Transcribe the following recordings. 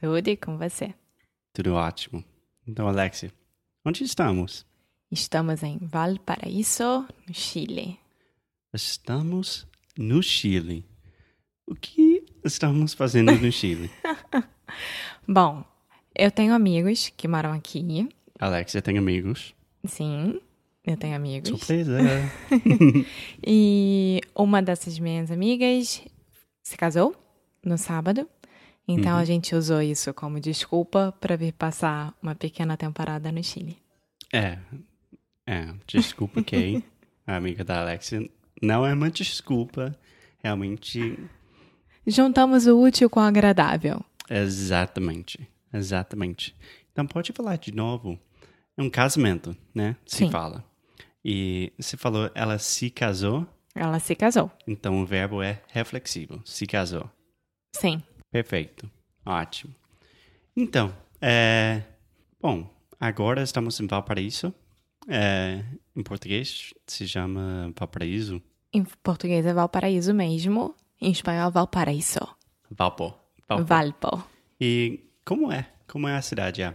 Tudo e com você? Tudo ótimo. Então, Alexia, onde estamos? Estamos em Valparaíso, no Chile. Estamos no Chile. O que estamos fazendo no Chile? Bom, eu tenho amigos que moram aqui. Alexia tem amigos. Sim, eu tenho amigos. Surpresa! E uma dessas minhas amigas se casou no sábado. Então a gente usou isso como desculpa para vir passar uma pequena temporada no Chile. é, é, desculpa, Kay, a amiga da Alexia. Não é uma desculpa, realmente. Juntamos o útil com o agradável. Exatamente, exatamente. Então pode falar de novo. É um casamento, né? Se Sim. fala. E você falou, ela se casou, Ela se casou. então o verbo é reflexivo. Se casou. Sim. Perfeito. Ótimo. Então, é... bom, agora estamos em Valparaíso. É, em português se chama Valparaíso. Em português é Valparaíso mesmo. Em espanhol, Valparaíso. Valpo. Valpo. Valpo. E como é? Como é a cidade? É?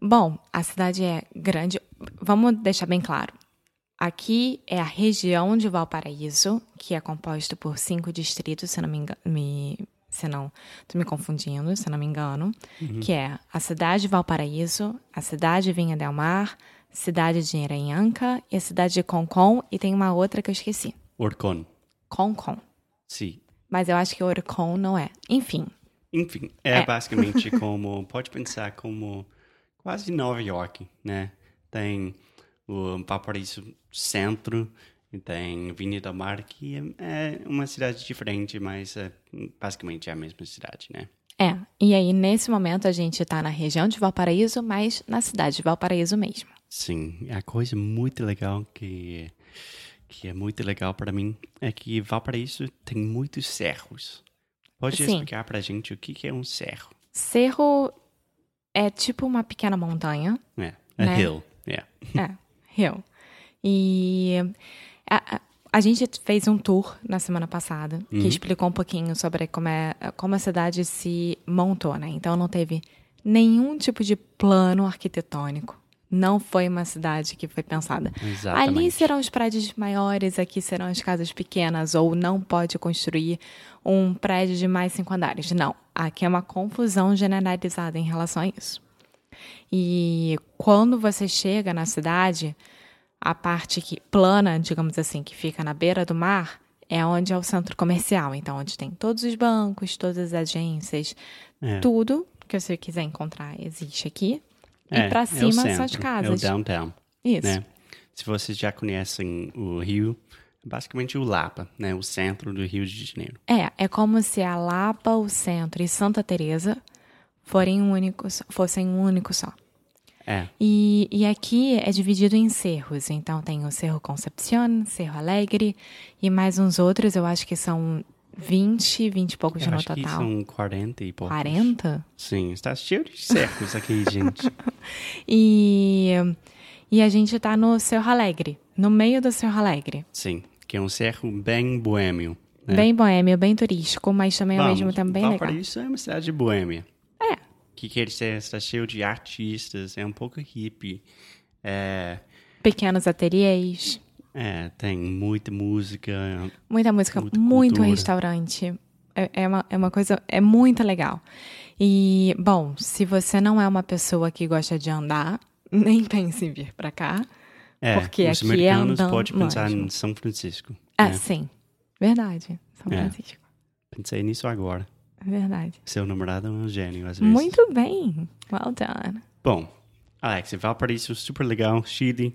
Bom, a cidade é grande. Vamos deixar bem claro. Aqui é a região de Valparaíso, que é composta por cinco distritos, se não me engano. Me, se não, tô me confundindo, se não me engano. Que é a cidade de Valparaíso, a cidade de Vinha del Mar, cidade de Iranhanca e a cidade de Concon. E tem uma outra que eu esqueci. Orcon. Concon. Sim. Mas eu acho que Orcon não é. Enfim, Enfim, é, É. basicamente como... Pode pensar como quase Nova York, né? Tem o Valparaíso Centro tem Vinha do Mar, que é, é uma cidade diferente, mas é basicamente é a mesma cidade, né? É, e aí nesse momento a gente tá na região de Valparaíso, mas na cidade de Valparaíso mesmo. Sim, a coisa muito legal que que é muito legal para mim é que Valparaíso tem muitos cerros. Pode Sim. explicar pra gente o que que é um cerro? Cerro é tipo uma pequena montanha, É, a Né? hill, yeah. é, hill. E a, a- gente fez um tour na semana passada que explicou um pouquinho sobre como, é, como a cidade se montou, né? Então não teve nenhum tipo de plano arquitetônico. Não foi uma cidade que foi pensada. Exatamente. Ali serão os prédios maiores, aqui serão as casas pequenas, ou não pode construir um prédio de mais cinco andares. Não, aqui é uma confusão generalizada em relação a isso. E quando você chega na cidade, a parte que plana, digamos assim, que fica na beira do mar, é onde é o centro comercial. Então, onde tem todos os bancos, todas as agências, É. tudo que você quiser encontrar existe aqui. É, e é o cima são as casas. É o downtown, Isso. né? Se vocês já conhecem o Rio, é basicamente o Lapa, né? O centro do Rio de Janeiro. É, é como se a Lapa, o centro e Santa Teresa forem um único, fossem um único só. É, E, e aqui é dividido em cerros. Então tem o Cerro Concepción, Cerro Alegre e mais uns outros, eu acho que são 20, 20 e poucos eu no acho que total. são 40 e poucos. 40? Sim, está cheio de cercos aqui, gente. E, e a gente tá no Cerro Alegre, no meio do Cerro Alegre. Sim, que é um cerro bem boêmio. Né? Bem boêmio, bem turístico, mas também ao mesmo tempo bem legal. Valparaíso é uma cidade boêmia. É. Que quer dizer, está cheio de artistas, é um pouco hippie. É, Pequenos ateliês, é, tem muita música. muita música, Muita muito restaurante. É, é, uma, é uma coisa, é muito legal. E, bom, se você não é uma pessoa que gosta de andar, nem pense em vir pra cá, É, Porque os aqui é americanos andando pode pensar mesmo. em São Francisco. Ah, né? sim. Verdade. São É. Francisco. Pensei nisso agora. Verdade. Seu namorado é um gênio, às vezes. Muito bem. Well done. Bom, Alex, Valparaíso, super legal. Chile,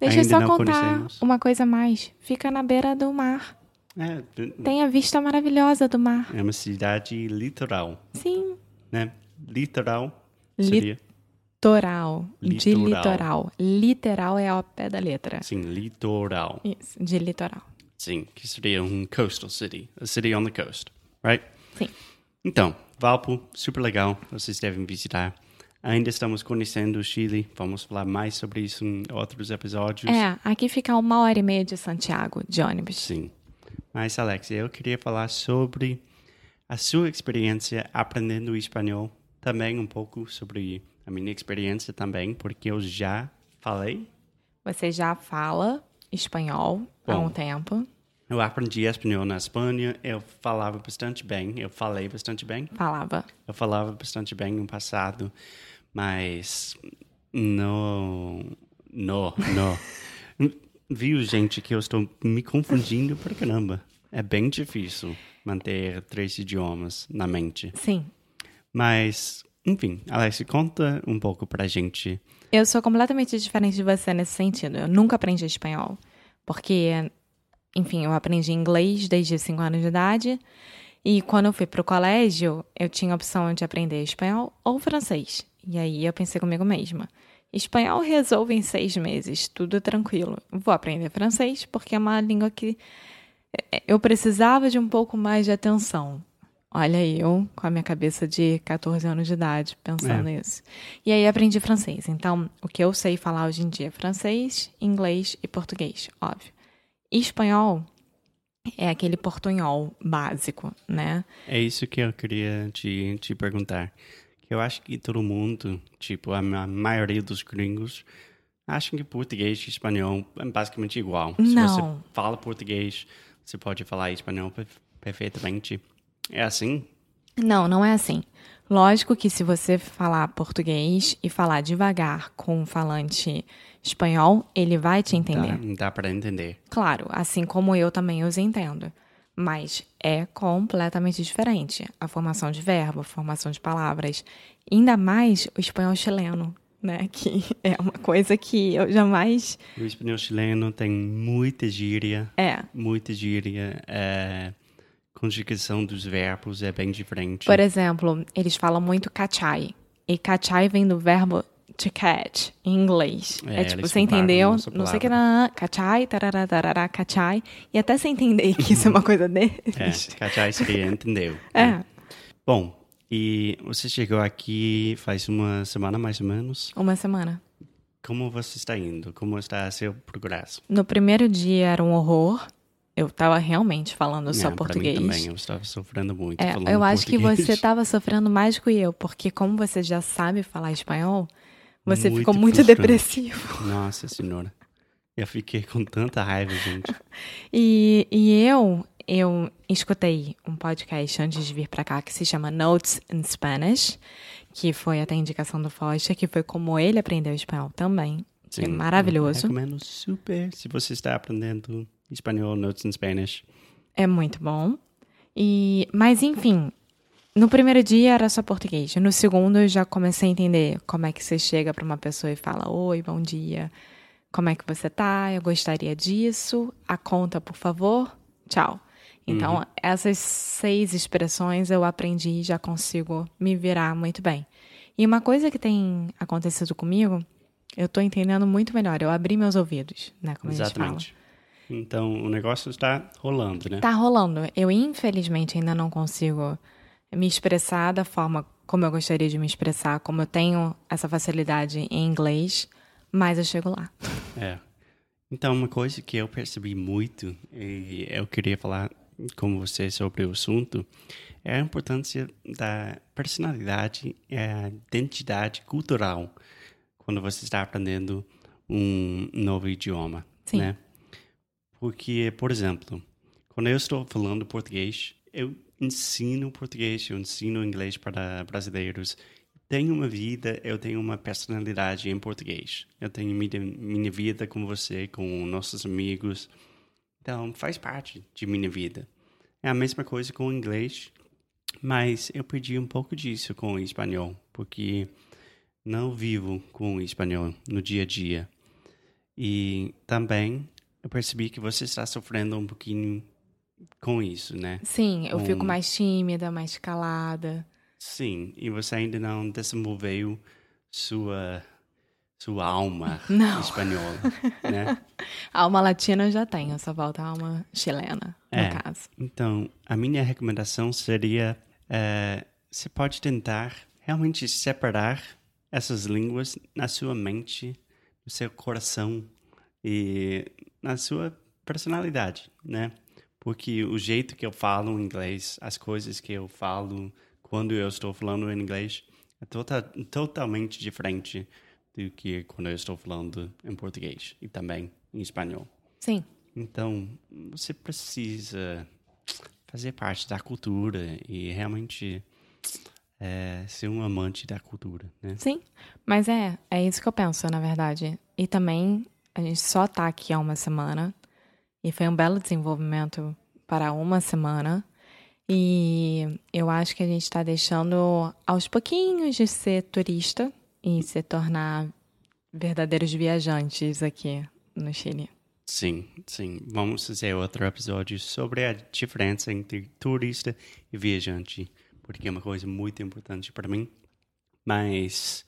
Deixa eu só contar conhecemos. uma coisa mais. Fica na beira do mar. É, Tem a vista maravilhosa do mar. é uma cidade litoral, Sim. né? Litoral Li- seria, Litoral. De Litoral. litoral. Literal é ao pé da letra. sim, litoral. Isso, de litoral. Sim, que seria um coastal city, a city on the coast, right? Sim. Então, Valpo, super legal, vocês devem visitar. Ainda estamos conhecendo o Chile, vamos falar mais sobre isso em outros episódios. É, aqui fica uma hora e meia de Santiago, de ônibus. Sim. Mas, Alex, eu queria falar sobre a sua experiência aprendendo espanhol, também um pouco sobre a minha experiência também, porque eu já falei, Você já fala espanhol há Bom. um tempo. Eu aprendi espanhol na Espanha, eu falava bastante bem, eu falei bastante bem, Falava. eu falava bastante bem no passado, mas não, não, não. Viu, gente, que eu estou me confundindo pra caramba. É bem difícil manter três idiomas na mente. Sim. Mas, enfim, Alex, conta um pouco pra gente. Eu sou completamente diferente de você nesse sentido. Eu nunca aprendi espanhol. Porque, enfim, eu aprendi inglês desde 5 anos de idade. E quando eu fui pro colégio, eu tinha a opção de aprender espanhol ou francês. E aí eu pensei comigo mesma. Espanhol resolve em seis meses, tudo tranquilo. Vou aprender francês porque é uma língua que eh, eu precisava de um pouco mais de atenção. Olha eu, com a minha cabeça de 14 anos de idade, pensando nisso. E aí aprendi francês. Então, o que eu sei falar hoje em dia é francês, inglês e português, óbvio. E espanhol é aquele portunhol básico, né? É isso que eu queria te, te perguntar. Que eu acho que todo mundo, tipo, a ma- maioria dos gringos, acham que português e espanhol é basicamente igual. Se Não. você fala português, você pode falar espanhol per- perfeitamente. É assim? Não, não é assim. Lógico que se você falar português e falar devagar com um falante espanhol, ele vai te entender. Dá, dá para entender. Claro, assim como eu também os entendo. Mas é completamente diferente. A formação de verbo, a formação de palavras. Ainda mais o espanhol chileno, né? Que é uma coisa que eu jamais. O espanhol chileno tem muita gíria, É. muita gíria. É, conjugação dos verbos é bem diferente. Por exemplo, eles falam muito cachai. E cachai vem do verbo to catch, em inglês. É, É, tipo, você entendeu? Não sei o que era. Cachai, tarará, tarará, cachai. E até você entender que isso é uma coisa deles. É, cachai seria, entendeu? É. Bom, e você chegou aqui faz uma semana mais ou menos. Uma semana. Como você está indo? Como está seu progresso? No primeiro dia era um horror. Eu tava realmente falando só É, português. mim também, eu estava sofrendo muito É, falando eu acho que português. você tava sofrendo mais que eu, porque como você já sabe falar espanhol, você Muito ficou muito frustrante. depressivo. Nossa senhora. Eu fiquei com tanta raiva, gente. E, e eu, eu escutei um podcast antes de vir pra cá que se chama Notes in Spanish, que foi até indicação do Foster, que foi como ele aprendeu espanhol também. que é Sim, maravilhoso. eu Recomendo super se você está aprendendo espanhol, notes in Spanish. É muito bom. E, mas enfim, no primeiro dia era só português. No segundo eu já comecei a entender como é que você chega pra uma pessoa e fala: "Oi, bom dia. Como é que você tá? Eu gostaria disso. A conta, por favor. Tchau." Então, essas seis expressões eu aprendi e já consigo me virar muito bem. E uma coisa que tem acontecido comigo, eu tô entendendo muito melhor. Eu abri meus ouvidos, né? Como a gente fala. Então, o negócio está rolando, né? Tá rolando. Eu, infelizmente, ainda não consigo me expressar da forma como eu gostaria de me expressar, como eu tenho essa facilidade em inglês, mas eu chego lá. É. Então, uma coisa que eu percebi muito, e eu queria falar com você sobre o assunto, é a importância da personalidade e a identidade cultural quando você está aprendendo um novo idioma, Sim. né? Porque, por exemplo, quando eu estou falando português, eu ensino português, eu ensino inglês para brasileiros. tenho uma vida, eu tenho uma personalidade em português. Eu tenho minha, minha vida com você, com nossos amigos. Então, faz parte de minha vida. É a mesma coisa com o inglês, mas eu perdi um pouco disso com o espanhol, porque não vivo com o espanhol no dia a dia. E também eu percebi que você está sofrendo um pouquinho com isso, né? Sim, eu Com- fico mais tímida, mais calada. Sim, e você ainda não desenvolveu sua sua alma Não. espanhola, né? A alma latina eu já tenho, só falta a alma chilena, no É. caso. Então, a minha recomendação seria: eh, você pode tentar realmente separar essas línguas na sua mente, no seu coração e na sua personalidade, né? Porque o jeito que eu falo inglês, as coisas que eu falo quando eu estou falando inglês, é tota- totalmente diferente do que quando eu estou falando em português e também em espanhol. Sim, Então, você precisa fazer parte da cultura e realmente é, ser um amante da cultura, né? sim. Mas é, é isso que eu penso, na verdade. E também, a gente só tá aqui há uma semana. E foi um belo desenvolvimento para uma semana. E eu acho que a gente tá deixando aos pouquinhos de ser turista e se tornar verdadeiros viajantes aqui no Chile. Sim, sim. Vamos fazer outro episódio sobre a diferença entre turista e viajante, porque é uma coisa muito importante para mim. Mas,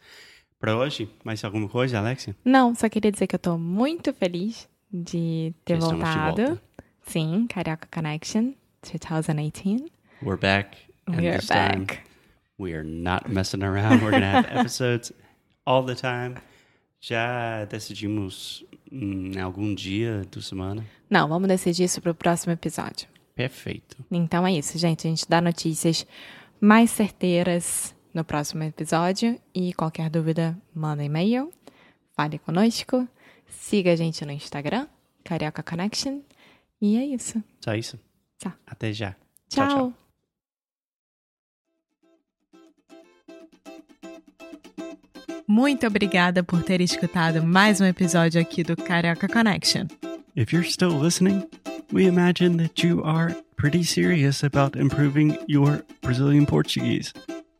para hoje, mais alguma coisa, Alexia? Não, só queria dizer que eu tô muito feliz de ter de voltado. volta. Sim, Carioca Connection 2018. We're back. and We are this time, back. we are not messing around. We're to have episodes all the time. Já decidimos em algum dia da semana. Não, vamos decidir isso pro próximo episódio. Perfeito. Então é isso, gente. A gente dá notícias mais certeiras no próximo episódio. E qualquer dúvida, manda e-mail, fale conosco, siga a gente no Instagram, Carioca Connection. E é isso. Só isso. Tá. Até já. Tchau. tchau. Muito obrigada por ter escutado mais um episódio aqui do Carioca Connection. If you're still listening, we imagine that you are pretty serious about improving your Brazilian Portuguese.